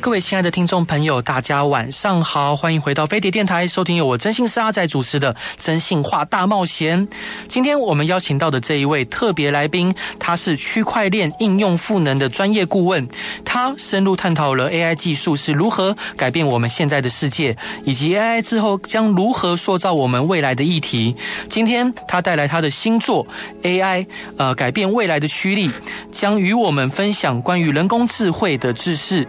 各位亲爱的听众朋友，大家晚上好，欢迎回到飞碟电台，收听由我真心师阿仔主持的《真心话大冒险》。今天我们邀请到的这一位特别来宾，他是区块链应用赋能的专业顾问，他深入探讨了 AI 技术是如何改变我们现在的世界，以及 AI 之后将如何塑造我们未来的议题。今天他带来他的新作《AI 呃改变未来的驱力》，将与我们分享关于人工智慧的知识。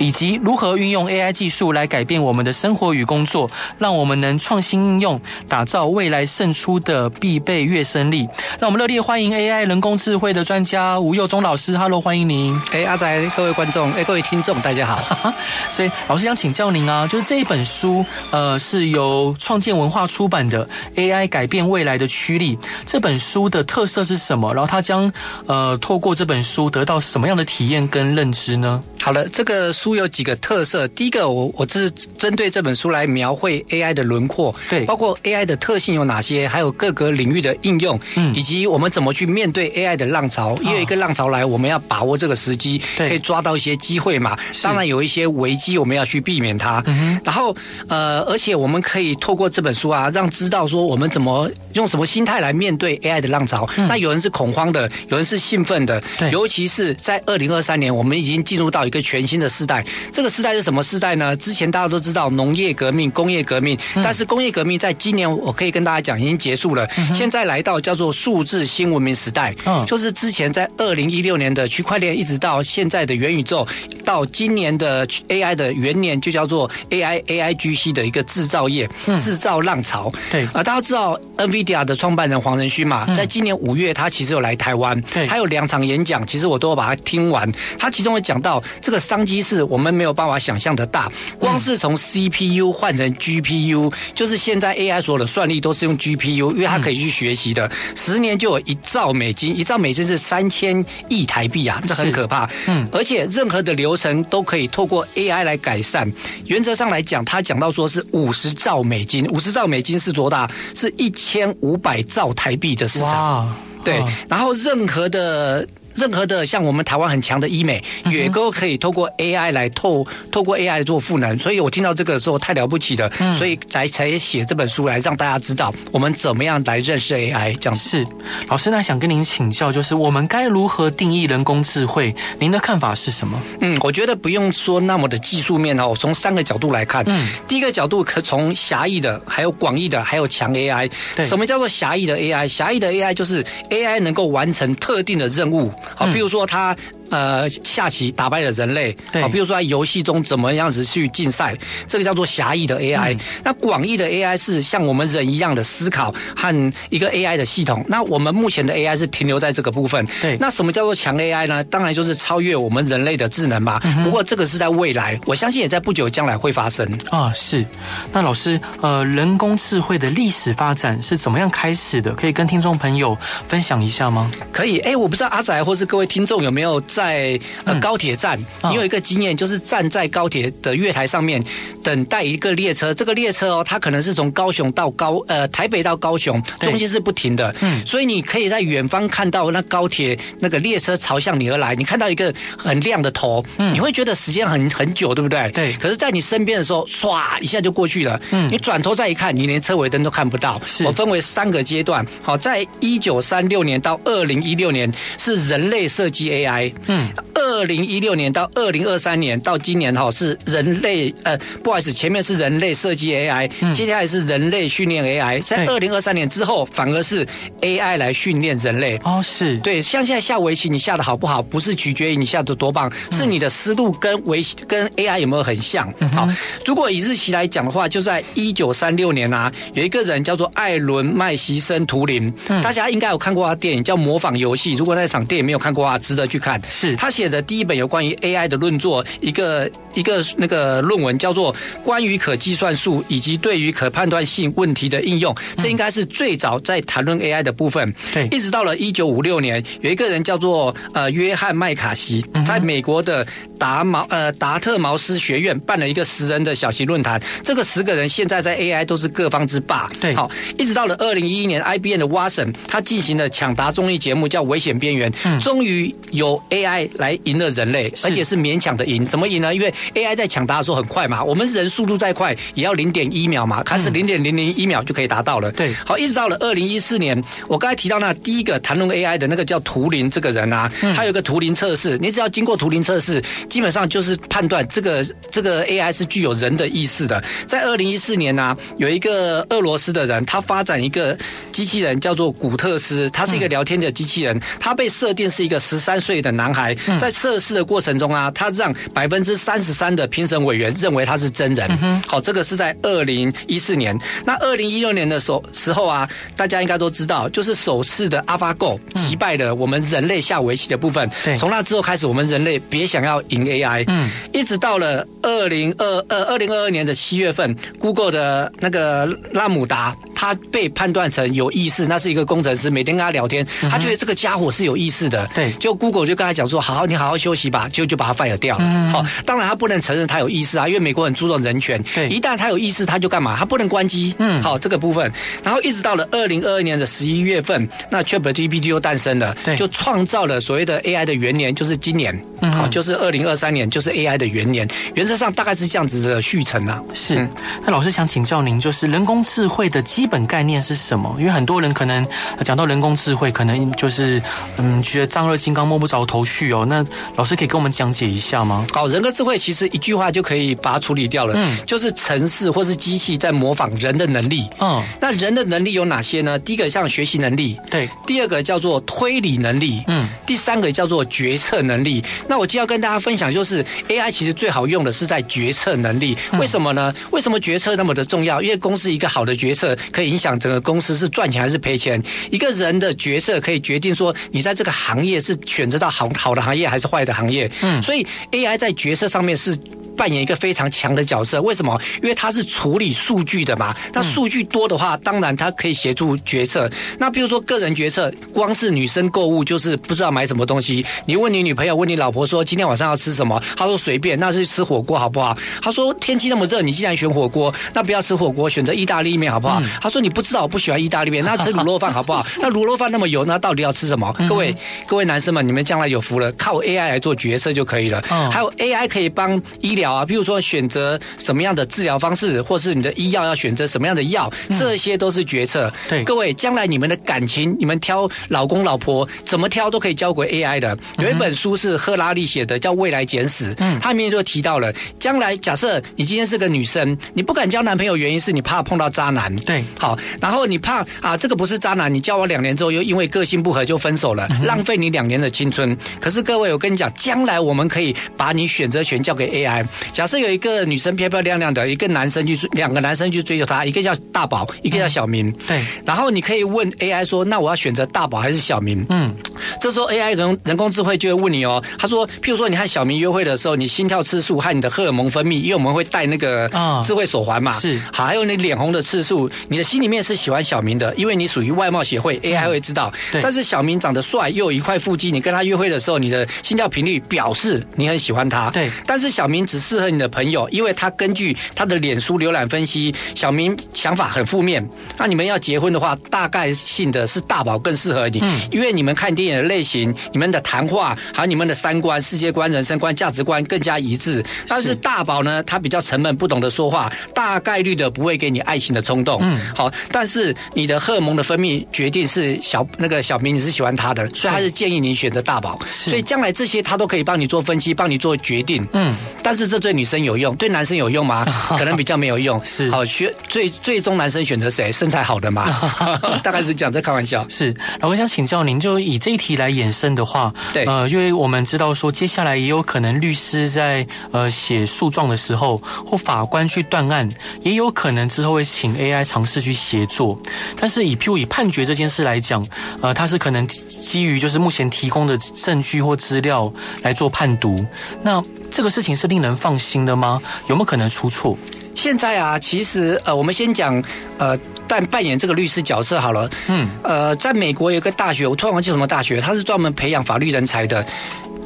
以及如何运用 AI 技术来改变我们的生活与工作，让我们能创新应用，打造未来胜出的必备跃升力。让我们热烈欢迎 AI 人工智慧的专家吴佑忠老师。Hello，欢迎您。哎，阿仔，各位观众，哎，各位听众，大家好。所以老师想请教您啊，就是这一本书，呃，是由创建文化出版的 AI 改变未来的驱力。这本书的特色是什么？然后它将呃透过这本书得到什么样的体验跟认知呢？好了，这个书有几个特色。第一个，我我这是针对这本书来描绘 AI 的轮廓，对，包括 AI 的特性有哪些，还有各个领域的应用，嗯，以及我们怎么去面对 AI 的浪潮。因为一个浪潮来，我们要把握这个时机，可以抓到一些机会嘛。当然有一些危机，我们要去避免它。嗯，然后呃，而且我们可以透过这本书啊，让知道说我们怎么用什么心态来面对 AI 的浪潮。嗯，那有人是恐慌的，有人是兴奋的，对，尤其是在二零二三年，我们已经进入到一个全新的时代，这个时代是什么时代呢？之前大家都知道农业革命、工业革命，但是工业革命在今年我可以跟大家讲已经结束了，现在来到叫做数字新文明时代，就是之前在二零一六年的区块链，一直到现在的元宇宙，到今年的 AI 的元年，就叫做 AI AIGC 的一个制造业制造浪潮。对啊，大家知道 NVIDIA 的创办人黄仁勋嘛，在今年五月他其实有来台湾，对，还有两场演讲，其实我都有把它听完，他其中会讲到。这个商机是我们没有办法想象的大，光是从 CPU 换成 GPU，就是现在 AI 所有的算力都是用 GPU，因为它可以去学习的。十年就有一兆美金，一兆美金是三千亿台币啊，这很可怕。嗯，而且任何的流程都可以透过 AI 来改善。原则上来讲，他讲到说是五十兆美金，五十兆美金是多大？是一千五百兆台币的市场。对，然后任何的。任何的像我们台湾很强的医美，也都可以透过 AI 来透透过 AI 做赋能，所以我听到这个时候太了不起了，所以才才写这本书来让大家知道我们怎么样来认识 AI 这样。是，老师那想跟您请教，就是我们该如何定义人工智慧？您的看法是什么？嗯，我觉得不用说那么的技术面哦，我从三个角度来看。嗯，第一个角度可从狭义的，还有广义的，还有强 AI。对，什么叫做狭义的 AI？狭义的 AI 就是 AI 能够完成特定的任务。好，比如说他。呃，下棋打败了人类，对，比如说在游戏中怎么样子去竞赛，这个叫做狭义的 AI。嗯。那广义的 AI 是像我们人一样的思考和一个 AI 的系统。那我们目前的 AI 是停留在这个部分。对。那什么叫做强 AI 呢？当然就是超越我们人类的智能嘛。嗯。不过这个是在未来，我相信也在不久将来会发生。啊，是。那老师，呃，人工智慧的历史发展是怎么样开始的？可以跟听众朋友分享一下吗？可以。哎，我不知道阿仔或是各位听众有没有。在呃高铁站，你有一个经验，就是站在高铁的月台上面等待一个列车。这个列车哦，它可能是从高雄到高呃台北到高雄，中间是不停的。嗯，所以你可以在远方看到那高铁那个列车朝向你而来，你看到一个很亮的头，嗯，你会觉得时间很很久，对不对？对。可是，在你身边的时候，唰一下就过去了。嗯，你转头再一看，你连车尾灯都看不到。是。我分为三个阶段。好，在一九三六年到二零一六年是人类设计 AI。嗯，二零一六年到二零二三年到今年哈是人类呃，不好意思，前面是人类设计 AI，嗯，接下来是人类训练 AI，在二零二三年之后反而是 AI 来训练人类。哦，是。对，像现在下围棋，你下的好不好，不是取决于你下的多棒，是你的思路跟围跟 AI 有没有很像。好，如果以日期来讲的话，就在一九三六年啊，有一个人叫做艾伦麦西森图灵，大家应该有看过他电影叫《模仿游戏》，如果那场电影没有看过啊，值得去看。是。他写的的第一本有关于 AI 的论作，一个一个那个论文叫做《关于可计算数以及对于可判断性问题的应用》，这应该是最早在谈论 AI 的部分。对，一直到了一九五六年，有一个人叫做呃约翰麦卡锡，在美国的达毛呃达特茅斯学院办了一个十人的小型论坛，这个十个人现在在 AI 都是各方之霸。对，好，一直到了二零一一年，IBM 的 Watson 他进行了抢答综艺节目，叫《危险边缘》，终于有 AI 来赢了人类，而且是勉强的赢。怎么赢呢？因为 AI 在抢答的时候很快嘛，我们人速度再快也要零点一秒嘛，它是零点零零一秒就可以达到了。对，好，一直到了二零一四年，我刚才提到那第一个谈论 AI 的那个叫图灵这个人啊，他有个图灵测试，你只要经过图灵测试，基本上就是判断这个这个 AI 是具有人的意识的。在二零一四年呢、啊，有一个俄罗斯的人，他发展一个机器人叫做古特斯，他是一个聊天的机器人，他被设定是一个十三岁的男孩，在测试的过程中啊，他让百分之三十三的评审委员认为他是真人。好，这个是在二零一四年。那二零一六年的时候时候啊，大家应该都知道，就是首次的 AlphaGo 击败了我们人类下围棋的部分。对，从那之后开始，我们人类别想要赢 AI。嗯，一直到了二零二二二零二二年的七月份，Google 的那个拉姆达，他被判断成有意识，那是一个工程师，每天跟他聊天，他觉得这个家伙是有意识的。对，就 Google 就跟他讲说：“好好，你好好休息吧。”就就把他 fire 掉了。好，当然他不能承认他有意识啊，因为美国很注重人权。对，一旦他有意识，他就干嘛？他不能关机。嗯，好，这个部分，然后一直到了二零二二年的十一月份，那 ChatGPT 又诞生了，对，就创造了所谓的 AI 的元年，就是今年。嗯，好，就是二零二三年，就是 AI 的元年。原则上大概是这样子的续程啊。是，那老师想请教您，就是人工智慧的基本概念是什么？因为很多人可能讲到人工智慧，可能就是嗯，觉得丈二金刚摸不着头绪哦。那老师可以跟我们讲解一下吗？好，人格智慧其实一句话就可以把它处理掉了。嗯，就是城市或是机器在模仿人的能力。嗯，那人的能力有哪些呢？第一个像学习能力，对；第二个叫做推理能力，嗯；第三个叫做决策能力。那我就要跟大家分享，就是 AI 其实最好用的是在决策能力。为什么呢？为什么决策那么的重要？因为公司一个好的决策可以影响整个公司是赚钱还是赔钱。一个人的决策可以决定说你在这个行业是选择到好好的行业还是坏的行业。嗯，所以 AI 在决策上面是。扮演一个非常强的角色，为什么？因为它是处理数据的嘛。那数据多的话，当然它可以协助决策。那比如说个人决策，光是女生购物就是不知道买什么东西。你问你女朋友，问你老婆说今天晚上要吃什么？她说随便，那是吃火锅好不好？她说天气那么热，你既然选火锅，那不要吃火锅，选择意大利面好不好？她说你不知道我不喜欢意大利面，那吃卤肉饭好不好？那卤肉饭那么油，那到底要吃什么？各位各位男生们，你们将来有福了，靠 AI 来做决策就可以了。还有 AI 可以帮医疗啊，比如说选择什么样的治疗方式，或是你的医药要选择什么样的药，这些都是决策。对，各位，将来你们的感情，你们挑老公老婆怎么挑都可以交给 AI 的。有一本书是赫拉利写的，叫《未来简史》，嗯，它里面就提到了，将来假设你今天是个女生，你不敢交男朋友，原因是你怕碰到渣男。对，好，然后你怕啊，这个不是渣男，你交往两年之后又因为个性不合就分手了，浪费你两年的青春。可是各位，我跟你讲，将来我们可以把你选择权交给 AI。假设。有一个女生漂漂亮亮的，一个男生去追，两个男生去追求她，一个叫大宝，一个叫小明。对，然后你可以问 AI 说：“那我要选择大宝还是小明？”嗯，这时候 AI 人人工智慧就会问你哦，他说：“譬如说你和小明约会的时候，你心跳次数和你的荷尔蒙分泌，因为我们会戴那个智慧手环嘛，是好，还有你脸红的次数，你的心里面是喜欢小明的，因为你属于外貌协会，AI 会知道。对，但是小明长得帅又有一块腹肌，你跟他约会的时候，你的心跳频率表示你很喜欢他。对，但是小明只适合你的。朋友，因为他根据他的脸书浏览分析，小明想法很负面。那你们要结婚的话，大概性的是大宝更适合你，嗯，因为你们看电影的类型、你们的谈话，还有你们的三观、世界观、人生观、价值观更加一致。但是大宝呢，他比较沉闷，不懂得说话，大概率的不会给你爱情的冲动。嗯，好，但是你的荷尔蒙的分泌决定是小那个小明你是喜欢他的，所以他是建议你选择大宝。所以将来这些他都可以帮你做分析，帮你做决定。嗯，但是这对女生。有用，对男生有用吗？可能比较没有用。是好选最最终男生选择谁？身材好的吗？大概是讲在开玩笑。是，我想请教您，就以这一题来衍生的话，对，呃，因为我们知道说，接下来也有可能律师在呃写诉状的时候，或法官去断案，也有可能之后会请 AI 尝试去协作。但是以譬如以判决这件事来讲，呃，它是可能基于就是目前提供的证据或资料来做判读，那这个事情是令人放心的吗？有没有可能出错？现在啊，其实呃，我们先讲呃，但扮演这个律师角色好了。嗯，呃，在美国有一个大学，我突然忘记什么大学，它是专门培养法律人才的。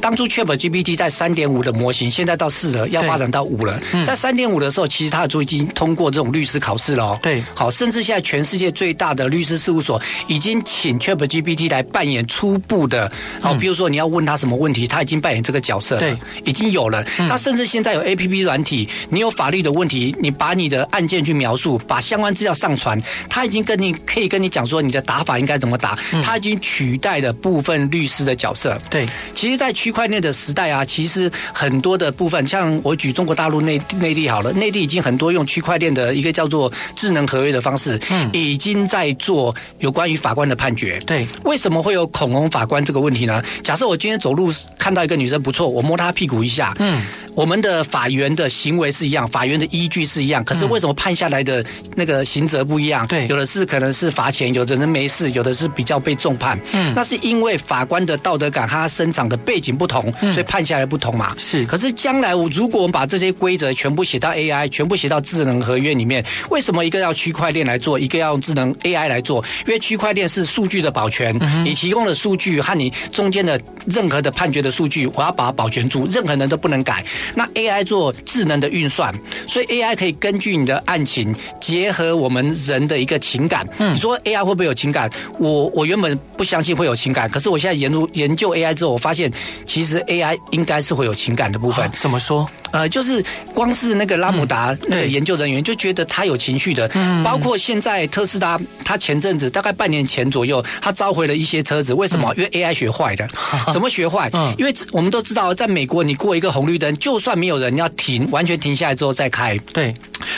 当初 ChatGPT 在三点五的模型，现在到四了，要发展到五了。嗯、在三点五的时候，其实它就已经通过这种律师考试了。对，好，甚至现在全世界最大的律师事务所已经请 ChatGPT 来扮演初步的。好，比如说你要问他什么问题，他已经扮演这个角色。对，已经有了。他甚至现在有 APP 软体，你有法律的问题，你把你的案件去描述，把相关资料上传，他已经跟你可以跟你讲说你的打法应该怎么打。他已经取代了部分律师的角色。对，其实，在区块链的时代啊，其实很多的部分，像我举中国大陆内内地好了，内地已经很多用区块链的一个叫做智能合约的方式，嗯，已经在做有关于法官的判决。对，为什么会有恐龙法官这个问题呢？假设我今天走路看到一个女生不错，我摸她屁股一下，嗯。我们的法院的行为是一样，法院的依据是一样，可是为什么判下来的那个刑责不一样？对，有的是可能是罚钱，有的人没事，有的是比较被重判。嗯，那是因为法官的道德感，他生长的背景不同，所以判下来不同嘛。是，可是将来我如果我们把这些规则全部写到 AI，全部写到智能合约里面，为什么一个要区块链来做，一个要用智能 AI 来做？因为区块链是数据的保全，你提供的数据和你中间的任何的判决的数据，我要把它保全住，任何人都不能改。那 AI 做智能的运算，所以 AI 可以根据你的案情，结合我们人的一个情感。嗯，你说 AI 会不会有情感？我我原本不相信会有情感，可是我现在研究研究 AI 之后，我发现其实 AI 应该是会有情感的部分。怎么说？呃，就是光是那个拉姆达那个研究人员就觉得他有情绪的。嗯，包括现在特斯拉，他前阵子大概半年前左右，他召回了一些车子，为什么？因为 AI 学坏的。怎么学坏？嗯，因为我们都知道，在美国你过一个红绿灯，就算没有人要停，完全停下来之后再开。对，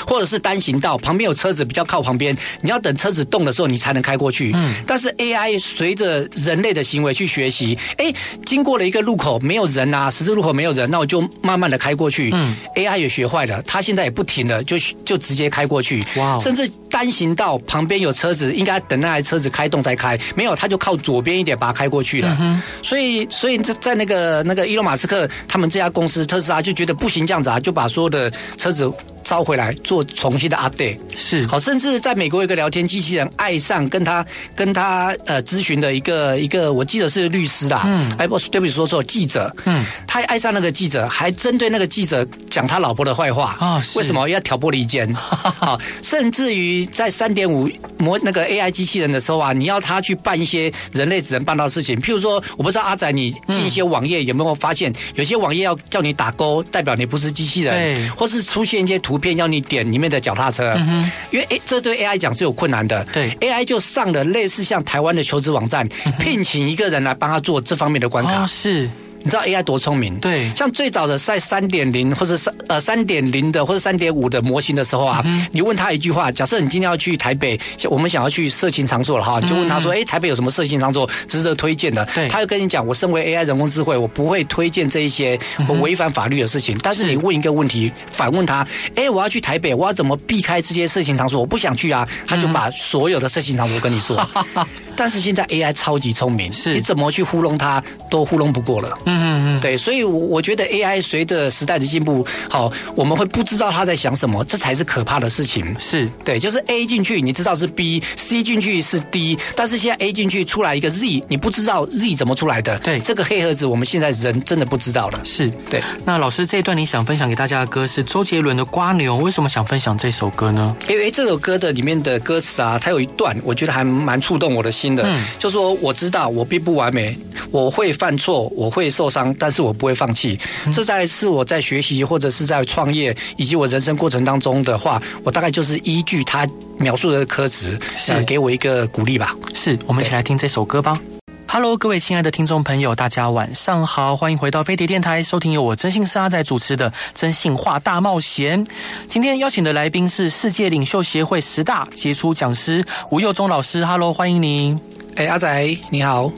或者是单行道旁边有车子比较靠旁边，你要等车子动的时候你才能开过去。嗯，但是 AI 随着人类的行为去学习，哎，经过了一个路口没有人啊，十字路口没有人，那我就慢慢的开过去。嗯，AI 也学坏了，它现在也不停了，就就直接开过去。哇，甚至单行道旁边有车子，应该等那台车子开动再开，没有，他就靠左边一点把它开过去了。嗯，所以，所以在在那个那个伊隆马斯克他们这家公司特斯拉就觉得不行这样子啊，就把所有的车子。招回来做重新的 update 是。好，甚至在美国有一个聊天机器人爱上跟他跟他呃咨询的一个一个，我记得是律师啦，嗯，哎不，对不起说错，记者，嗯，他爱上那个记者，还针对那个记者讲他老婆的坏话。啊，为什么？要挑拨离间？好，甚至于在三点五模那个 AI 机器人的时候啊，你要他去办一些人类只能办到的事情，譬如说，我不知道阿仔你进一些网页有没有发现，有些网页要叫你打勾，代表你不是机器人，对，或是出现一些图。图片要你点里面的脚踏车，嗯、因为这对 AI 讲是有困难的。对，AI 就上了类似像台湾的求职网站，嗯、聘请一个人来帮他做这方面的关卡。哦、是。你知道 AI 多聪明？对，像最早的在三点零或者三呃三点零的或者三点五的模型的时候啊，嗯、你问他一句话，假设你今天要去台北，我们想要去色情场所了哈，你就问他说，哎、嗯，台北有什么色情场所值得推荐的？对，他就跟你讲，我身为 AI 人工智慧，我不会推荐这一些违反法律的事情。嗯、但是你问一个问题，反问他，哎，我要去台北，我要怎么避开这些色情场所？我不想去啊，他就把所有的色情场所跟你说。嗯、但是现在 AI 超级聪明，是你怎么去糊弄他都糊弄不过了。嗯嗯嗯，对，所以我觉得 AI 随着时代的进步，好，我们会不知道他在想什么，这才是可怕的事情。是对，就是 A 进去，你知道是 B；C 进去是 D，但是现在 A 进去出来一个 Z，你不知道 Z 怎么出来的。对，这个黑盒子，我们现在人真的不知道了。是对。那老师这一段你想分享给大家的歌是周杰伦的《瓜牛》，为什么想分享这首歌呢？因为这首歌的里面的歌词啊，它有一段我觉得还蛮触动我的心的，嗯，就说我知道我并不完美，我会犯错，我会受伤。但是我不会放弃，这在是我在学习或者是在创业以及我人生过程当中的话，我大概就是依据他描述的歌词，是给我一个鼓励吧。是我们一起来听这首歌吧。Hello，各位亲爱的听众朋友，大家晚上好，欢迎回到飞碟电台，收听由我征信社阿仔主持的《真性话大冒险》。今天邀请的来宾是世界领袖协会十大杰出讲师吴佑忠老师。Hello，欢迎您。哎，阿仔你好，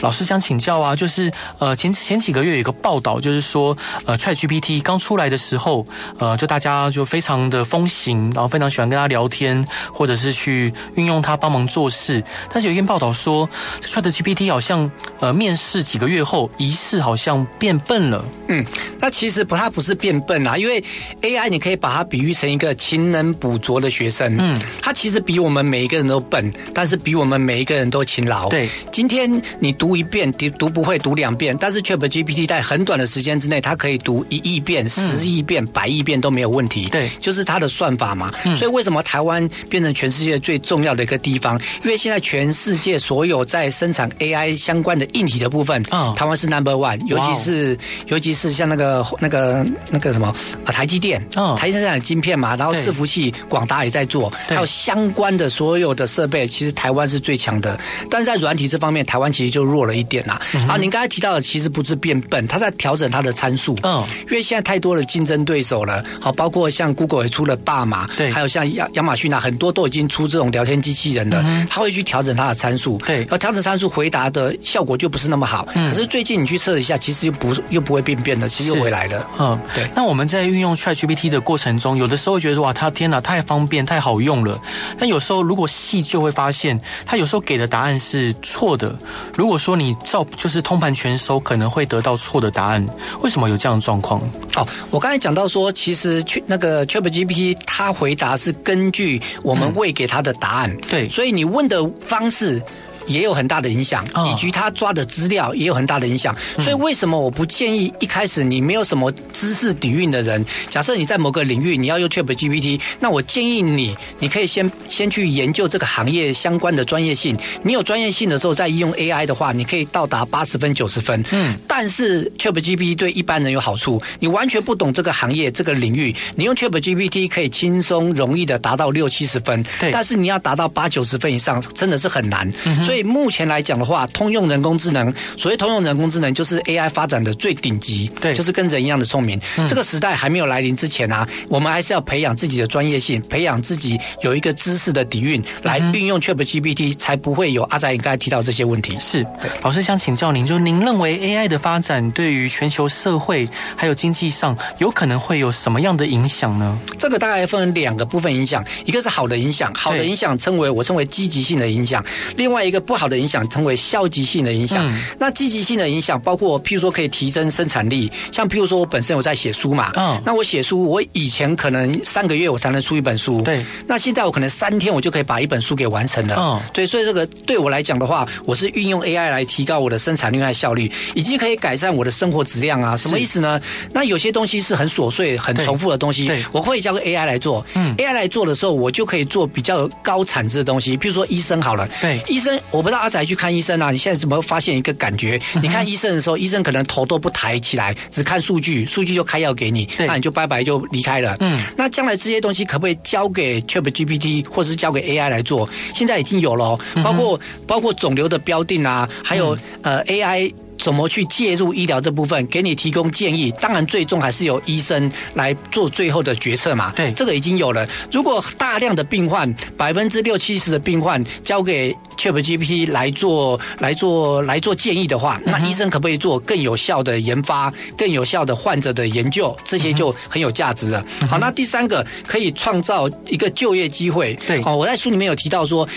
老师想请教啊，就是呃前前几个月有一个报道，就是说呃 ChatGPT 刚出来的时候，呃就大家就非常的风行，然后非常喜欢跟他聊天，或者是去运用它帮忙做事。但是有一篇报道说，ChatGPT 好像呃面试几个月后，疑似好像变笨了。嗯，那其实不，它不是变笨啊，因为 AI 你可以把它比喻成一个勤能补拙的学生。嗯，它其实比我们每一个人都笨，但是比我们每一个人都勤劳。对，今天你读一遍，读读不会读两遍，但是 ChatGPT 在很短的时间之内，它可以读一亿遍、十亿遍、百亿遍都没有问题。对，就是它的算法嘛。嗯，所以为什么台湾变成全世界最重要的一个地方？因为现在全世界所有在生产 AI 相关的硬体的部分，嗯，台湾是 Number One，尤其是尤其是像那个那个那个什么啊，台积电，嗯，台积电生产晶片嘛，然后伺服器广达也在做，还有相关的所有的设备，其实台湾是最强的。但是在软体这方面，台湾其实就弱了一点呐。啊，您刚才提到的其实不是变笨，它在调整它的参数。嗯，因为现在太多的竞争对手了。好，包括像 Google 也出了爸马，对，还有像亚亚马逊啊，很多都已经出这种聊天机器人了。嗯它会去调整它的参数。对，而调整参数回答的效果就不是那么好。嗯，可是最近你去测一下，其实又不又不会变变的，其实又回来了。嗯，对。那我们在运用 ChatGPT 的过程中，有的时候会觉得哇，它天哪，太方便，太好用了。但有时候如果细就会发现，它有时候给的答案是错的。如果说你照就是通盘全收，可能会得到错的答案。为什么有这样的状况？哦，我刚才讲到说，其实去那个 ChatGPT 它回答是根据我们喂给它的答案。嗯、对，所以你问的方式。也有很大的影响，以及他抓的资料也有很大的影响。所以为什么我不建议一开始你没有什么知识底蕴的人，假设你在某个领域你要用 ChatGPT，那我建议你，你可以先先去研究这个行业相关的专业性。你有专业性的时候再应用 AI 的话，你可以到达八十分九十分。嗯，但是 ChatGPT 对一般人有好处，你完全不懂这个行业这个领域，你用 ChatGPT 可以轻松容易的达到六七十分。对，但是你要达到八九十分以上，真的是很难。嗯。所以目前来讲的话，通用人工智能，所谓通用人工智能，就是 AI 发展的最顶级，对，就是跟人一样的聪明。嗯。这个时代还没有来临之前啊，我们还是要培养自己的专业性，培养自己有一个知识的底蕴，来运用 ChatGPT，才不会有阿仔刚才提到这些问题。是，对。老师想请教您，就您认为 AI 的发展对于全球社会还有经济上，有可能会有什么样的影响呢？这个大概分两个部分影响，一个是好的影响，好的影响称为我称为积极性的影响，另外一个不好的。影响称为消极性的影响。嗯、那积极性的影响包括，譬如说可以提升生产力，像譬如说我本身有在写书嘛，嗯，那我写书，我以前可能三个月我才能出一本书，对，那现在我可能三天我就可以把一本书给完成了，嗯，对，所以这个对我来讲的话，我是运用 AI 来提高我的生产力和效率，以及可以改善我的生活质量啊。什么意思呢？那有些东西是很琐碎、很重复的东西，对，我会交给 AI 来做，嗯，AI 来做的时候，我就可以做比较高产值的东西，譬如说医生好了，对，医生，我不知道。阿仔去看医生啊！你现在怎么发现一个感觉？你看医生的时候，医生可能头都不抬起来，只看数据，数据就开药给你，那你就拜拜就离开了。嗯，那将来这些东西可不可以交给 ChatGPT 或者是交给 AI 来做？现在已经有了，包括包括肿瘤的标定啊，还有呃 AI。怎么去介入医疗这部分，给你提供建议。当然，最终还是由医生来做最后的决策嘛。对，这个已经有了。如果大量的病患，百分之六七十的病患交给 ChatGPT 来做、来做、来做建议的话，那医生可不可以做更有效的研发、更有效的患者的研究？这些就很有价值了。好，那第三个可以创造一个就业机会。对，哦，我在书里面有提到说。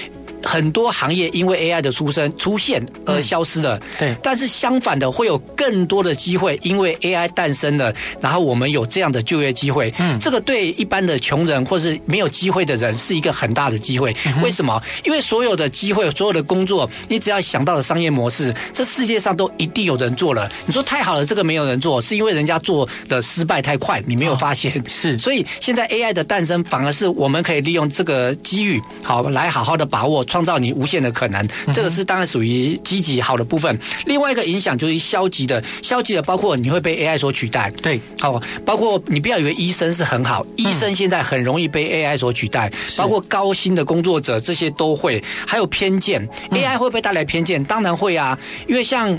很多行业因为 AI 的出生出现而消失了，对。但是相反的，会有更多的机会因为 AI 诞生了，然后我们有这样的就业机会。嗯，这个对一般的穷人或是没有机会的人是一个很大的机会。为什么？因为所有的机会、所有的工作，你只要想到的商业模式，这世界上都一定有人做了。你说太好了，这个没有人做，是因为人家做的失败太快，你没有发现。是，所以现在 AI 的诞生，反而是我们可以利用这个机遇，好来好好的把握。创造你无限的可能，这个是当然属于积极好的部分。另外一个影响就是消极的，消极的包括你会被 AI 所取代。对，好，包括你不要以为医生是很好，医生现在很容易被 AI 所取代，包括高薪的工作者这些都会。还有偏见，AI 会不会带来偏见？当然会啊，因为像。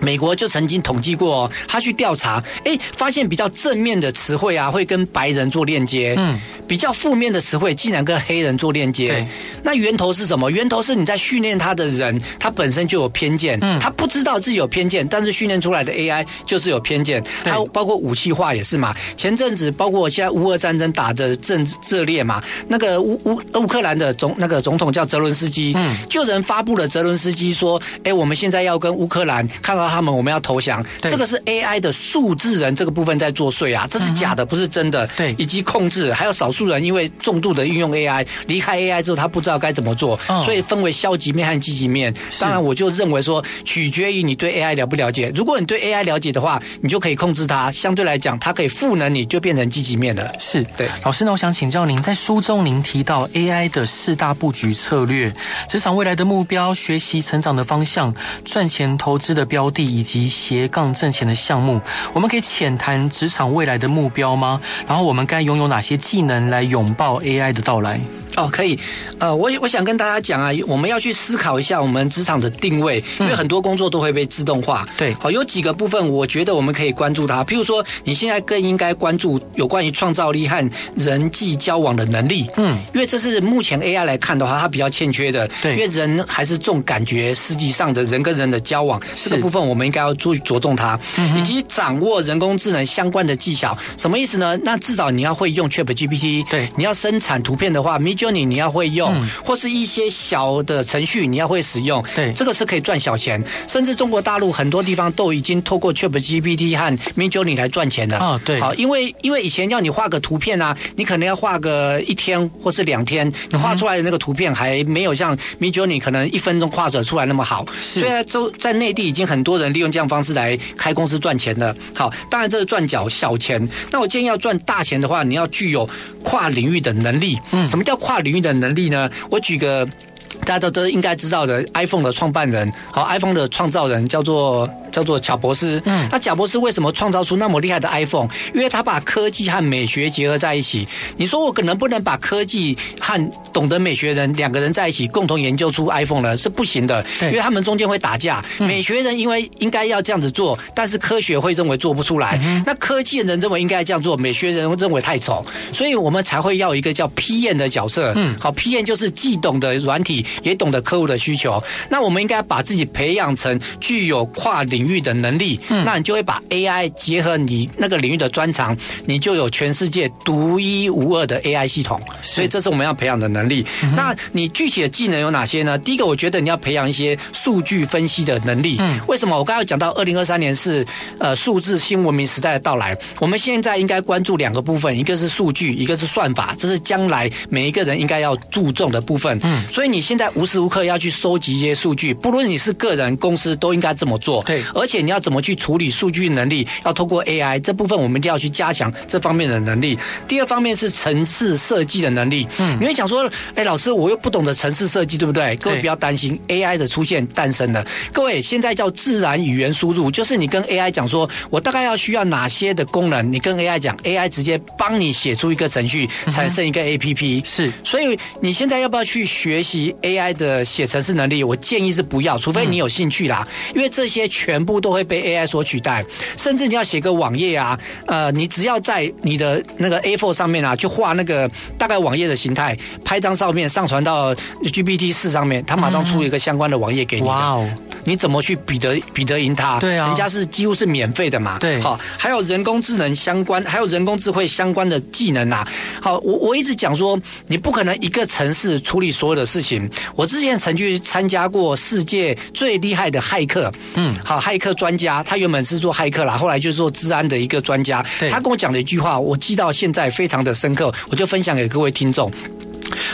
美国就曾经统计过，哦他去调查，哎，发现比较正面的词汇啊，会跟白人做链接，嗯，比较负面的词汇竟然跟黑人做链接。对，那源头是什么？源头是你在训练他的人，他本身就有偏见，嗯，他不知道自己有偏见，但是训练出来的 AI 就是有偏见。还有包括武器化也是嘛。前阵子包括现在乌俄战争打着正热烈嘛，那个乌乌乌克兰的总那个总统叫泽伦斯基，嗯，就人发布了泽伦斯基说，哎，我们现在要跟乌克兰看到他们，我们要投降。这个是 AI 的数字人这个部分在作祟啊，这是假的，不是真的。对，以及控制，还有少数人因为重度的运用 AI，离开 AI 之后，他不知道该怎么做，所以分为消极面和积极面。当然，我就认为说，取决于你对 AI 了不了解。如果你对 AI 了解的话，你就可以控制它，相对来讲，它可以赋能你，就变成积极面的。是对。老师呢，我想请教您，在书中您提到 AI 的四大布局策略、职场未来的目标、学习成长的方向、赚钱投资的标的以及斜杠挣钱的项目，我们可以浅谈职场未来的目标吗？然后我们该拥有哪些技能来拥抱 AI 的到来？哦，可以。呃，我我想跟大家讲啊，我们要去思考一下我们职场的定位，因为很多工作都会被自动化。对，好，有几个部分，我觉得我们可以关注它。譬如说，你现在更应该关注有关于创造力和人际交往的能力。嗯，因为这是目前 AI 来看的话，它比较欠缺的。对，因为人还是重感觉，实际上的人跟人的交往这个部分，我们应该要注意着重它，以及掌握人工智能相关的技巧。什么意思呢？那至少你要会用 ChatGPT。对，你要生产图片的话，Midjourney 你要会用，或是一些小的程序你要会使用。对，这个是可以赚小钱，甚至中国大陆很多地方都已经透过 ChatGPT 和 Midjourney 来赚钱了。啊，对。好，因为因为以前要你画个图片啊，你可能要画个一天或是两天，你画出来的那个图片还没有像 Midjourney 可能一分钟画出来那么好。是。所以在内地已经很多人利用这样方式来开公司赚钱了。好，当然这是赚小小钱。那我建议要赚大钱的话，你要具有跨领域的能力。嗯，什么叫跨领域的能力呢？我举个大家都都应该知道的，iPhone 的创办人，和，iPhone 的创造人叫做。叫做乔博斯，嗯，那乔博斯为什么创造出那么厉害的 iPhone？因为他把科技和美学结合在一起。你说我可能不能把科技和懂得美学人两个人在一起共同研究出 iPhone 呢？是不行的，因为他们中间会打架。美学人因为应该要这样子做，但是科学会认为做不出来。那科技人认为应该这样做，美学人认为太丑，所以我们才会要一个叫 p n 的角色。嗯，好 p n 就是既懂得软体，也懂得客户的需求。那我们应该把自己培养成具有跨领域。领域的能力，那你就会把 AI 结合你那个领域的专长，你就有全世界独一无二的 AI 系统。所以这是我们要培养的能力。那你具体的技能有哪些呢？第一个，我觉得你要培养一些数据分析的能力。为什么？我刚刚讲到二零二三年是呃数字新文明时代的到来，我们现在应该关注两个部分，一个是数据，一个是算法，这是将来每一个人应该要注重的部分。嗯，所以你现在无时无刻要去收集一些数据，不论你是个人、公司，都应该这么做。对。而且你要怎么去处理数据能力？要通过 AI 这部分，我们一定要去加强这方面的能力。第二方面是城市设计的能力。嗯，你会讲说，哎，老师，我又不懂得城市设计，对不对？各位不要担心，AI 的出现诞生了。各位现在叫自然语言输入，就是你跟 AI 讲说，我大概要需要哪些的功能，你跟 AI 讲，AI 直接帮你写出一个程序，产生一个 APP。是，所以你现在要不要去学习 AI 的写程式能力？我建议是不要，除非你有兴趣啦，因为这些全部都会。被 AI 所取代，甚至你要写个网页啊，呃，你只要在你的那个 A4 上面啊，去画那个大概网页的形态，拍张照片上传到 GPT 四上面，它马上出一个相关的网页给你。哇哦！你怎么去比得比得赢它？对啊，人家是几乎是免费的嘛。对，好，还有人工智能相关，还有人工智慧相关的技能啊。好，我我一直讲说，你不可能一个城市处理所有的事情。我之前曾去参加过世界最厉害的骇客，嗯，好，骇客专。家，他原本是做骇客啦，后来就是做治安的一个专家。他跟我讲的一句话，我记到现在非常的深刻，我就分享给各位听众。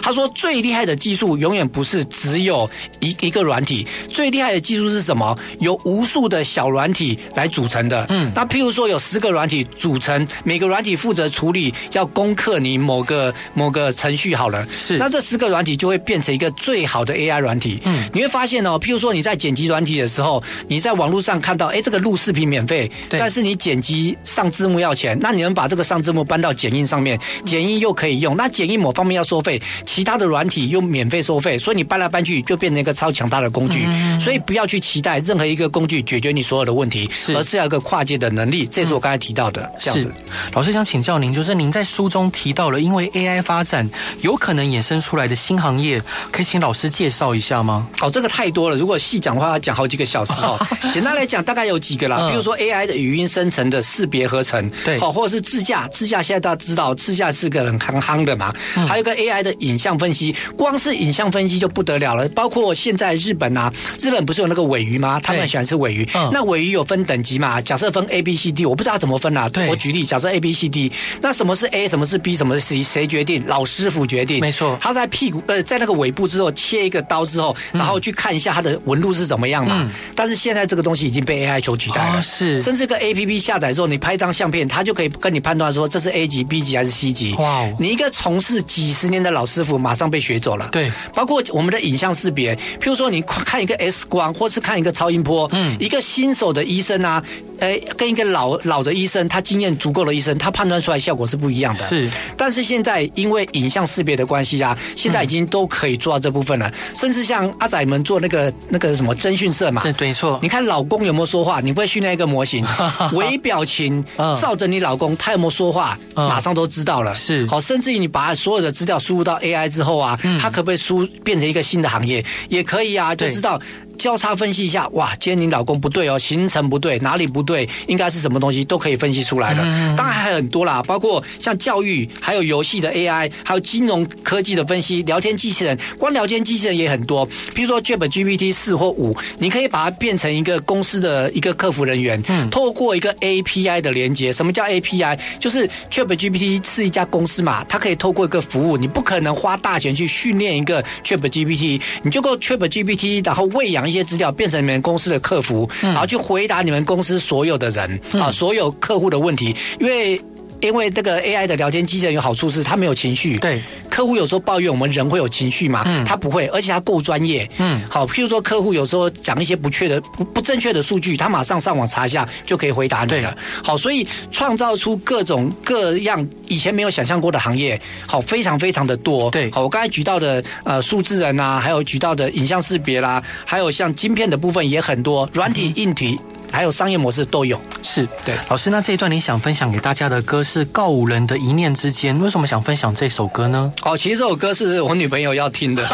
他说：“最厉害的技术永远不是只有一一个软体，最厉害的技术是什么？由无数的小软体来组成的。嗯，那譬如说有十个软体组成，每个软体负责处理要攻克你某个某个程序好了。是，那这十个软体就会变成一个最好的 AI 软体。嗯，你会发现哦，譬如说你在剪辑软体的时候，你在网络上看到，哎，这个录视频免费，但是你剪辑上字幕要钱，那你能把这个上字幕搬到剪映上面，剪映又可以用，那剪映某方面要收费。”其他的软体又免费收费，所以你搬来搬去就变成一个超强大的工具。嗯、所以不要去期待任何一个工具解决你所有的问题，是而是要一个跨界的能力。这是我刚才提到的。嗯、这样子，老师想请教您，就是您在书中提到了，因为 AI 发展有可能衍生出来的新行业，可以请老师介绍一下吗？哦，这个太多了，如果细讲的话，要讲好几个小时哦。简单来讲，大概有几个啦，比如说 AI 的语音生成的识别合成，对，好，或者是自驾，自驾现在大家知道，自驾是个很夯夯的嘛。还有个 AI 的影像分析，光是影像分析就不得了了。包括现在日本啊，日本不是有那个尾鱼吗？他们喜欢吃尾鱼。那尾鱼有分等级嘛？假设分 A、B、C、D，我不知道怎么分啊。对，我举例，假设 A、B、C、D，那什么是 A，什么是 B，什么是 C，谁决定？老师傅决定。没错，他在屁股呃，在那个尾部之后切一个刀之后，然后去看一下它的纹路是怎么样嘛。但是现在这个东西已经被 AI 所取代了。是，甚至个 APP 下载之后，你拍一张相片，它就可以跟你判断说这是 A 级、B 级还是 C 级。哇，你一个从事几十年的老师傅，马上被学走了。对，包括我们的影像识别，譬如说你看一个 X 光，或是看一个超音波，嗯，一个新手的医生啊，诶，跟一个老老的医生，他经验足够的医生，他判断出来效果是不一样的。是，但是现在因为影像识别的关系啊，现在已经都可以做到这部分了。甚至像阿仔们做那个那个什么侦讯社嘛，对，没错。你看老公有没有说话？你会训练一个模型，微表情照着你老公，他有没有说话，马上都知道了。是，好，甚至于你把所有的资料输入到 AI 之后啊，它可不可以输变成一个新的行业？也可以啊，就知道。交叉分析一下，哇，今天你老公不对哦，行程不对，哪里不对，应该是什么东西都可以分析出来的。当然还有很多啦，包括像教育，还有游戏的 AI，还有金融科技的分析，聊天机器人，光聊天机器人也很多。比如说 ChatGPT 四或五，你可以把它变成一个公司的一个客服人员，嗯，透过一个 API 的连接。什么叫 API？就是 ChatGPT 是一家公司嘛，它可以透过一个服务，你不可能花大钱去训练一个 ChatGPT，你就够 ChatGPT，然后喂养。一些资料变成你们公司的客服，然后去回答你们公司所有的人啊，所有客户的问题，因为。因为这个 AI 的聊天机器人有好处是，它没有情绪。对，客户有时候抱怨我们人会有情绪嘛？嗯，他不会，而且他够专业。嗯，好，譬如说客户有时候讲一些不确的、不不正确的数据，他马上上网查一下就可以回答你了。好，所以创造出各种各样以前没有想象过的行业，好，非常非常的多。对，好，我刚才举到的呃数字人啊，还有举到的影像识别啦，还有像晶片的部分也很多，软体、硬体。还有商业模式都有，是对老师。那这一段你想分享给大家的歌是告五人的一念之间，为什么想分享这首歌呢？哦，其实这首歌是我女朋友要听的。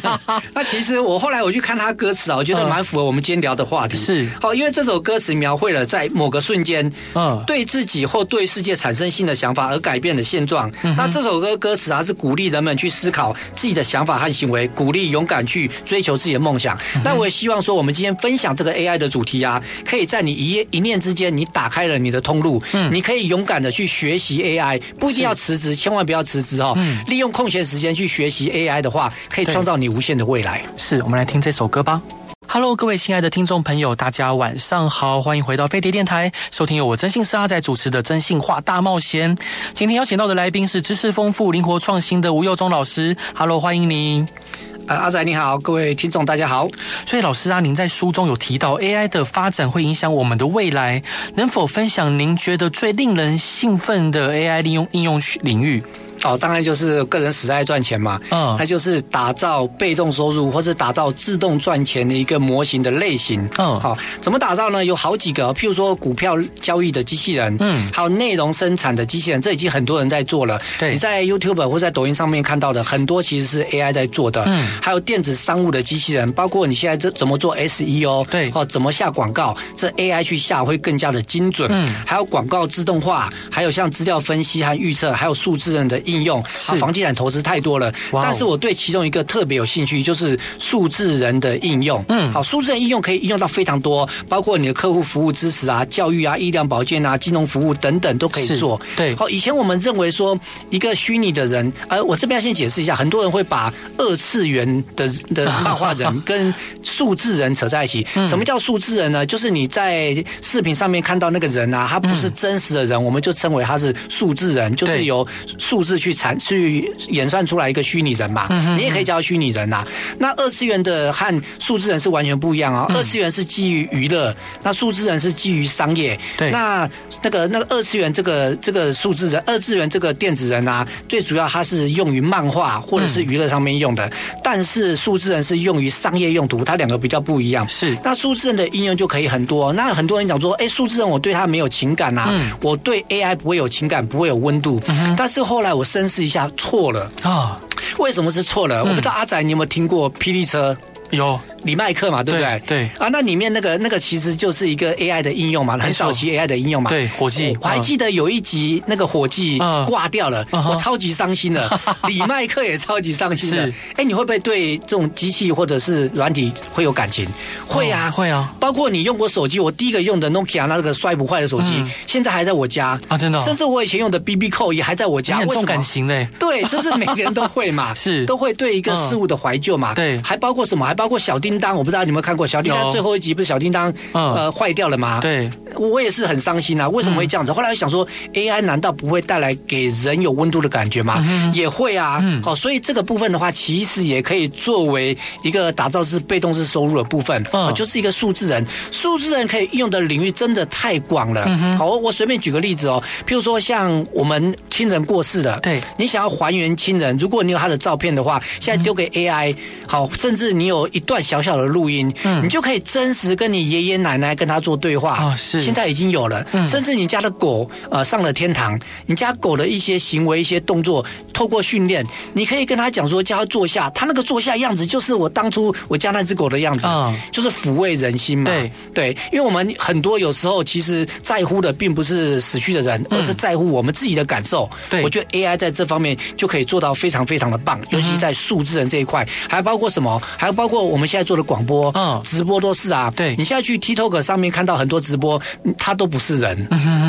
那其实我后来我去看她歌词啊，我觉得蛮符合我们今天聊的话题。是，好，因为这首歌词描绘了在某个瞬间，嗯，对自己或对世界产生新的想法而改变的现状。那这首歌歌词啊是鼓励人们去思考自己的想法和行为，鼓励勇敢去追求自己的梦想。那我也希望说，我们今天分享这个 AI 的主题啊，可以。可以在你一一念之间，你打开了你的通路，嗯，你可以勇敢的去学习 AI，不一定要辞职，千万不要辞职哦。嗯，利用空闲时间去学习 AI 的话，可以创造你无限的未来。是，我们来听这首歌吧。Hello，各位亲爱的听众朋友，大家晚上好，欢迎回到飞碟电台，收听由我征信社阿仔主持的《征信话大冒险》。今天邀请到的来宾是知识丰富、灵活创新的吴佑忠老师。Hello，欢迎你。啊，阿仔你好，各位听众大家好。所以老师啊，您在书中有提到 AI 的发展会影响我们的未来，能否分享您觉得最令人兴奋的 AI 利用应用领域？哦，当然就是个人实在赚钱嘛，嗯，它就是打造被动收入或者打造自动赚钱的一个模型的类型，嗯，好，怎么打造呢？有好几个，譬如说股票交易的机器人，嗯，还有内容生产的机器人，这已经很多人在做了。对，你在 YouTube 或在抖音上面看到的很多其实是 AI 在做的，嗯，还有电子商务的机器人，包括你现在这怎么做 SEO，对，哦，怎么下广告，这 AI 去下会更加的精准，嗯，还有广告自动化，还有像资料分析和预测，还有数字人的。应用啊，房地产投资太多了，但是我对其中一个特别有兴趣，就是数字人的应用。嗯，好，数字人应用可以应用到非常多，包括你的客户服务支持啊、教育啊、医疗保健啊、金融服务等等都可以做。对，好，以前我们认为说一个虚拟的人，呃，我这边要先解释一下，很多人会把二次元的的漫画人 跟数字人扯在一起。什么叫数字人呢？就是你在视频上面看到那个人啊，他不是真实的人，我们就称为他是数字人，就是由数字。式去产去演算出来一个虚拟人嘛，嗯、你也可以叫虚拟人呐、啊。那二次元的和数字人是完全不一样啊、哦。嗯、二次元是基于娱乐，那数字人是基于商业。对，那那个那个二次元这个这个数字人，二次元这个电子人啊，最主要它是用于漫画或者是娱乐上面用的，嗯、但是数字人是用于商业用途，它两个比较不一样。是，那数字人的应用就可以很多。那很多人讲说，哎，数字人我对他没有情感呐、啊，嗯、我对 AI 不会有情感，不会有温度。嗯、但是后来我深思一下，错了啊！哦、为什么是错了？嗯、我不知道阿仔你有没有听过霹雳车？有。李麦克嘛，对不对？对啊，那里面那个那个其实就是一个 AI 的应用嘛，很早期 AI 的应用嘛。对，火计。我还记得有一集那个火计挂掉了，我超级伤心的。李麦克也超级伤心的。哎，你会不会对这种机器或者是软体会有感情？会啊，会啊。包括你用过手机，我第一个用的 Nokia 那个摔不坏的手机，现在还在我家啊，真的。甚至我以前用的 BB Call 也还在我家。很重感情嘞。对，这是每个人都会嘛，是都会对一个事物的怀旧嘛。对，还包括什么？还包括小叮当，我不知道你有没有。看过小叮当最后一集，不是小叮当呃坏掉了吗？对，我也是很伤心啊。为什么会这样子？后来我想说，AI 难道不会带来给人有温度的感觉吗？也会啊。好，所以这个部分的话，其实也可以作为一个打造是被动式收入的部分。嗯，就是一个数字人，数字人可以应用的领域真的太广了。好，我随便举个例子哦，譬如说像我们亲人过世了，对，你想要还原亲人，如果你有他的照片的话，现在丢给 AI，好，甚至你有一段小小的录音。嗯，你就可以真实跟你爷爷奶奶跟他做对话。啊，是，现在已经有了，嗯，甚至你家的狗呃上了天堂，你家狗的一些行为、一些动作，透过训练，你可以跟他讲说叫他坐下，他那个坐下样子就是我当初我家那只狗的样子，啊，就是抚慰人心嘛，对。对，因为我们很多有时候其实在乎的并不是死去的人，而是在乎我们自己的感受。对，我觉得 AI 在这方面就可以做到非常非常的棒，尤其在数字人这一块，还包括什么？还有包括我们现在做的广播，嗯。直播都是啊，对，你现在去 TikTok 上面看到很多直播，他都不是人，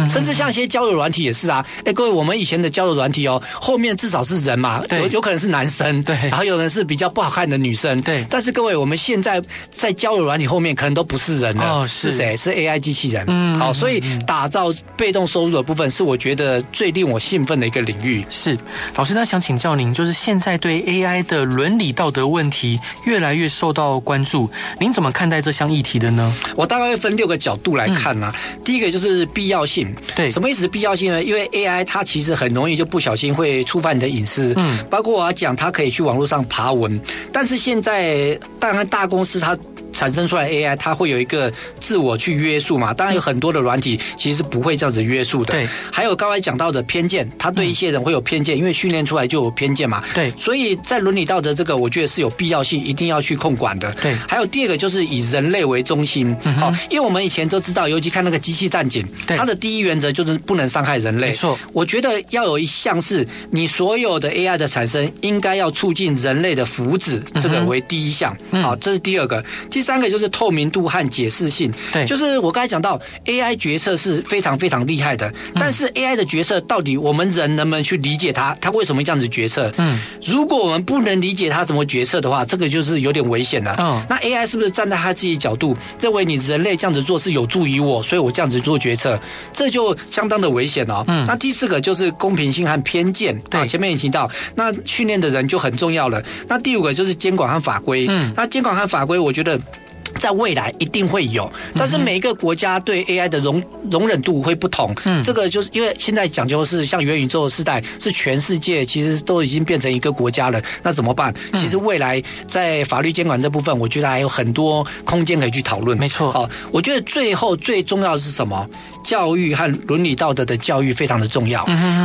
甚至像一些交友软体也是啊。哎，各位，我们以前的交友软体哦，后面至少是人嘛，有有可能是男生，对，然后有人是比较不好看的女生，对。但是各位，我们现在在交友软体后面可能都不是人了，是谁？是 AI 机器人。嗯，好，所以打造被动收入的部分是我觉得最令我兴奋的一个领域。是，老师，那想请教您，就是现在对 AI 的伦理道德问题越来越受到关注，您怎么看待这项议题的呢？我大概会分六个角度来看、啊。嗯、第一个就是必要性，对，什么意思？必要性呢？因为 AI 它其实很容易就不小心会触犯你的隐私，嗯，包括我要讲它可以去网络上爬文，但是现在当然大公司它。产生出来 AI，它会有一个自我去约束嘛？当然有很多的软体其实是不会这样子约束的。对，还有刚才讲到的偏见，它对一些人会有偏见，因为训练出来就有偏见嘛。对，所以在伦理道德这个，我觉得是有必要性，一定要去控管的。对，还有第二个就是以人类为中心。好，因为我们以前都知道，尤其看那个机器战警，它的第一原则就是不能伤害人类。没错，我觉得要有一项是，你所有的 AI 的产生应该要促进人类的福祉，这个为第一项。好，这是第二个。第三个就是透明度和解释性，对，就是我刚才讲到 AI 决策是非常非常厉害的，但是 AI 的决策到底我们人能不能去理解它？它为什么这样子决策？嗯，如果我们不能理解它怎么决策的话，这个就是有点危险了。嗯，那 AI 是不是站在他自己角度，认为你人类这样子做是有助于我，所以我这样子做决策，这就相当的危险了。嗯，那第四个就是公平性和偏见，对，前面也提到，那训练的人就很重要了。那第五个就是监管和法规，嗯，那监管和法规，我觉得。在未来一定会有，但是每一个国家对 AI 的容容忍度会不同。嗯，这个就是因为现在讲究是像元宇宙的时代，是全世界其实都已经变成一个国家了，那怎么办？其实未来在法律监管这部分，我觉得还有很多空间可以去讨论。没错，哦，我觉得最后最重要的是什么？教育和伦理道德的教育非常的重要。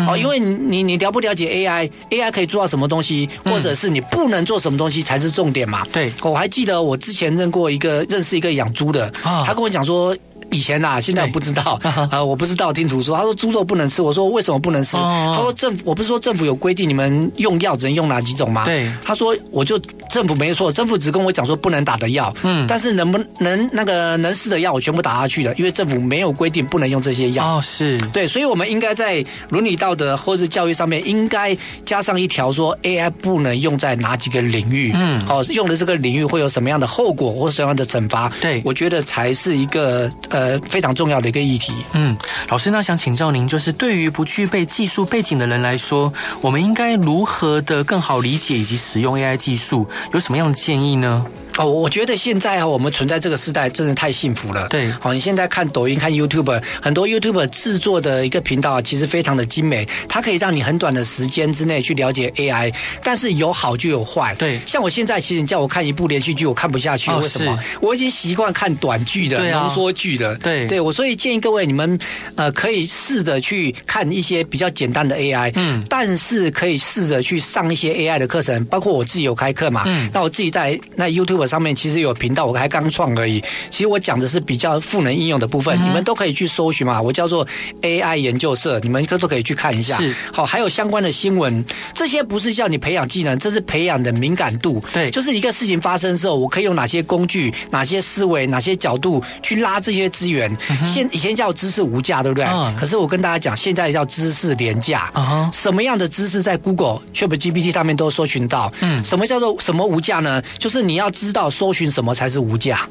哦，因为你你了不了解 AI，AI 可以做到什么东西，或者是你不能做什么东西才是重点嘛？对，我还记得我之前认过一个。认识一个养猪的，他跟我讲说。以前呐、啊，现在我不知道啊、呃，我不知道听图说，他说猪肉不能吃，我说为什么不能吃？他说政府，我不是说政府有规定你们用药只能用哪几种吗？对，他说我就政府没错，政府只跟我讲说不能打的药，嗯，但是能不能那个能试的药我全部打下去了，因为政府没有规定不能用这些药。哦，是对，所以我们应该在伦理道德或者教育上面应该加上一条说 AI 不能用在哪几个领域，嗯，哦，用的这个领域会有什么样的后果或什么样的惩罚？对，我觉得才是一个呃。呃非常重要的一个议题。嗯，老师，那想请教您，就是对于不具备技术背景的人来说，我们应该如何的更好理解以及使用 AI 技术？有什么样的建议呢？哦，我觉得现在我们存在这个时代真的太幸福了。对，好，你现在看抖音、看 YouTube，很多 YouTube 制作的一个频道其实非常的精美，它可以让你很短的时间之内去了解 AI，但是有好就有坏。对，像我现在其实你叫我看一部连续剧，我看不下去，哦、为什么？我已经习惯看短剧的、浓缩剧的。对，对我所以建议各位你们呃可以试着去看一些比较简单的 AI，嗯，但是可以试着去上一些 AI 的课程，包括我自己有开课嘛，嗯，那我自己在那 YouTube。上面其实有频道，我还刚创而已。其实我讲的是比较赋能应用的部分，嗯、你们都可以去搜寻嘛。我叫做 AI 研究社，你们可都可以去看一下。是，好，还有相关的新闻，这些不是叫你培养技能，这是培养的敏感度。对，就是一个事情发生的时候，我可以用哪些工具、哪些思维、哪些角度去拉这些资源。现、嗯、以前叫知识无价，对不对？嗯、可是我跟大家讲，现在叫知识廉价。嗯、什么样的知识在 Google、ChatGPT 上面都搜寻到？嗯，什么叫做什么无价呢？就是你要知。到搜寻什么才是无价。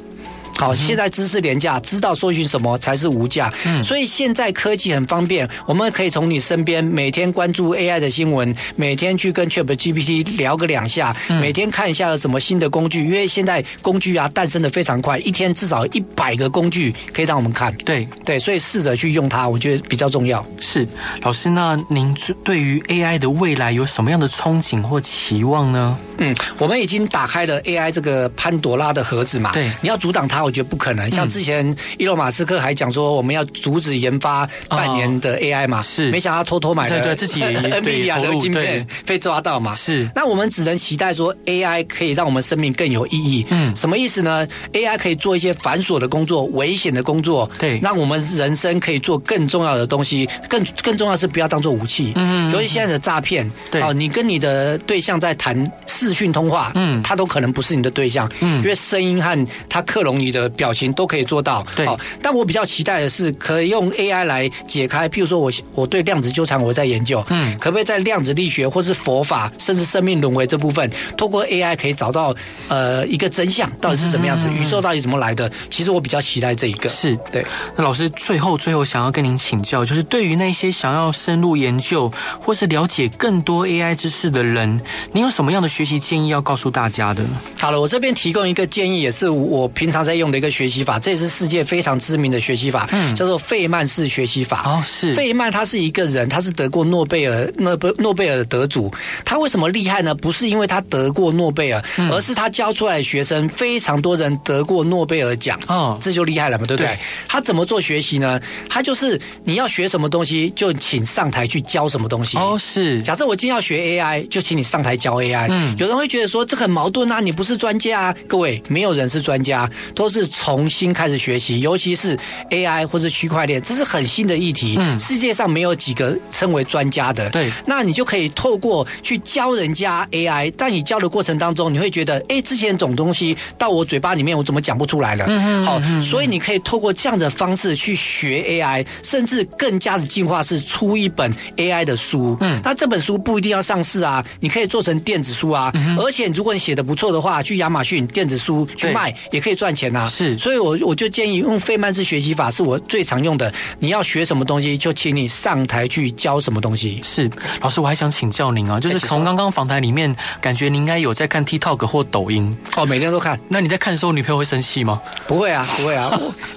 好，现在知识廉价，知道搜寻什么才是无价。嗯，所以现在科技很方便，我们可以从你身边每天关注 AI 的新闻，每天去跟 ChatGPT 聊个两下，每天看一下有什么新的工具，因为现在工具啊诞生的非常快，一天至少一百个工具可以让我们看。对对，所以试着去用它，我觉得比较重要。是，老师，那您对于 AI 的未来有什么样的憧憬或期望呢？嗯，我们已经打开了 AI 这个潘朵拉的盒子嘛。对，你要阻挡它。我觉得不可能，像之前伊隆马斯克还讲说，我们要阻止研发半年的 AI 嘛，是，没想到偷偷买了，对自己 NVIDIA 的晶片被抓到嘛，是。那我们只能期待说，AI 可以让我们生命更有意义。嗯，什么意思呢？AI 可以做一些繁琐的工作、危险的工作，对，让我们人生可以做更重要的东西。更更重要是不要当做武器。嗯，尤其现在的诈骗，对，哦，你跟你的对象在谈视讯通话，嗯，他都可能不是你的对象，嗯，因为声音和他克隆你。的表情都可以做到，对。但我比较期待的是，可以用 AI 来解开。譬如说我我对量子纠缠我在研究，嗯，可不可以在量子力学或是佛法，甚至生命轮回这部分，透过 AI 可以找到呃一个真相，到底是怎么样子？宇宙到底怎么来的？其实我比较期待这一个。是对。那老师最后最后想要跟您请教，就是对于那些想要深入研究或是了解更多 AI 知识的人，你有什么样的学习建议要告诉大家的？好了，我这边提供一个建议，也是我平常在用。用的一个学习法，这也是世界非常知名的学习法，嗯，叫做费曼式学习法。哦，是费曼，他是一个人，他是得过诺贝尔诺贝诺贝尔的得主。他为什么厉害呢？不是因为他得过诺贝尔，嗯，而是他教出来的学生非常多人得过诺贝尔奖。哦，这就厉害了嘛，对不对？对。他怎么做学习呢？他就是你要学什么东西，就请上台去教什么东西。哦，是。假设我今天要学 AI，就请你上台教 AI。嗯，有人会觉得说这很矛盾啊，你不是专家啊。各位，没有人是专家，都是重新开始学习，尤其是 AI 或者区块链，这是很新的议题。嗯，世界上没有几个称为专家的。对，那你就可以透过去教人家 AI，在你教的过程当中，你会觉得，哎，之前这种东西到我嘴巴里面，我怎么讲不出来了？嗯嗯。好，所以你可以透过这样的方式去学 AI，甚至更加的进化，是出一本 AI 的书。嗯，那这本书不一定要上市啊，你可以做成电子书啊。嗯，而且如果你写的不错的话，去亚马逊电子书去卖，也可以赚钱啊。是。所以，我我就建议用费曼式学习法，是我最常用的。你要学什么东西，就请你上台去教什么东西。是，老师，我还想请教您啊，就是从刚刚访谈里面，感觉您应该有在看 TikTok 或抖音哦，每天都看。那你在看的时候，女朋友会生气吗？不会啊，不会啊，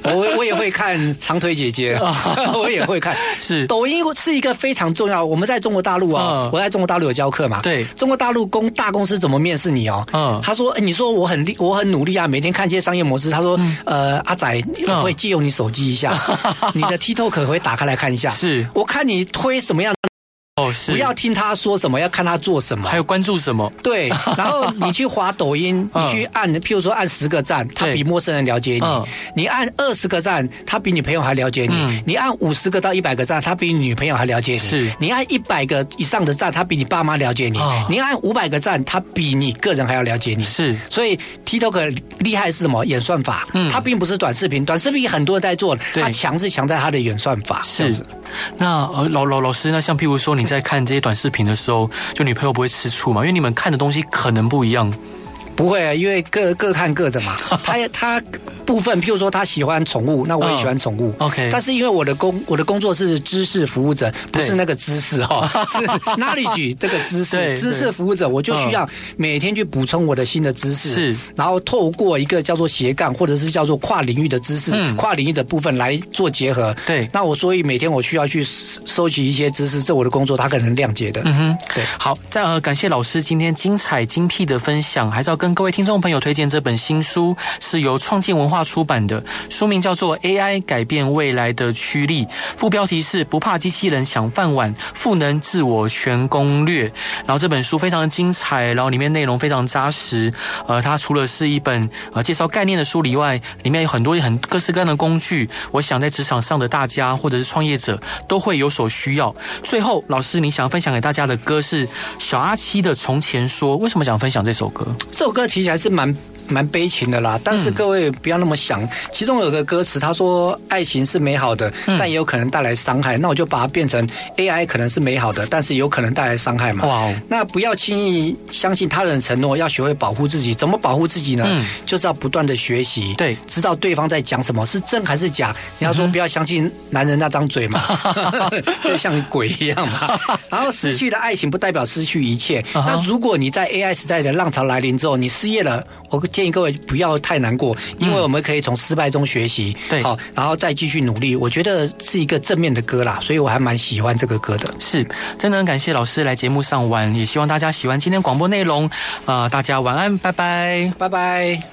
我我我也会看 长腿姐姐，我也会看。是，抖音是一个非常重要。我们在中国大陆啊，我在中国大陆有教课嘛？对，中国大陆公大公司怎么面试你哦？嗯，他说，你说我很厉，我很努力啊，每天看这些商业模式。他说。呃，阿仔，我会借用你手机一下，你的 TikTok 可会打开来看一下。是，我看你推什么样的。哦，是。不要听他说什么，要看他做什么，还有关注什么。对，然后你去滑抖音，你去按，譬如说按十个赞，他比陌生人了解你；你按二十个赞，他比你朋友还了解你；你按五十个到一百个赞，他比你女朋友还了解你；是。你按一百个以上的赞，他比你爸妈了解你；你按五百个赞，他比你个人还要了解你。是，所以 TikTok 厉害是什么？演算法。嗯，它并不是短视频，短视频很多人在做，它强是强在它的演算法。是，那呃老老老师，那像譬如说你。在看这些短视频的时候，就女朋友不会吃醋吗？因为你们看的东西可能不一样。不会啊，因为各各看各的嘛。他他部分，譬如说他喜欢宠物，那我也喜欢宠物。Oh, OK，但是因为我的工我的工作是知识服务者，不是那个知识哈，是 knowledge 这个知识知识服务者，我就需要每天去补充我的新的知识，是，然后透过一个叫做斜杠或者是叫做跨领域的知识，嗯、跨领域的部分来做结合。对，那我所以每天我需要去收集一些知识，这我的工作，他可能谅解的。嗯哼，对。好，再呃感谢老师今天精彩精辟的分享，还是要跟各位听众朋友推荐这本新书，是由创建文化出版的，书名叫做《AI 改变未来的驱力》，副标题是“不怕机器人抢饭碗，赋能自我全攻略”。然后这本书非常的精彩，然后里面内容非常扎实。呃，它除了是一本呃介绍概念的书以外，里面有很多很各式各样的工具，我想在职场上的大家或者是创业者都会有所需要。最后，老师，你想分享给大家的歌是小阿七的《从前说》，为什么想分享这首歌？这歌其实还是蛮。蛮悲情的啦，但是各位不要那么想。其中有个歌词，他说爱情是美好的，但也有可能带来伤害。那我就把它变成 AI 可能是美好的，但是有可能带来伤害嘛。哇！那不要轻易相信他人承诺，要学会保护自己。怎么保护自己呢？就是要不断的学习，对，知道对方在讲什么是真还是假。你要说不要相信男人那张嘴嘛，就像鬼一样嘛。然后失去的爱情不代表失去一切。那如果你在 AI 时代的浪潮来临之后，你失业了，我。建议各位不要太难过，因为我们可以从失败中学习，对，好，然后再继续努力。我觉得是一个正面的歌啦，所以我还蛮喜欢这个歌的。是，真的很感谢老师来节目上玩，也希望大家喜欢今天广播内容。啊、呃，大家晚安，拜拜，拜拜。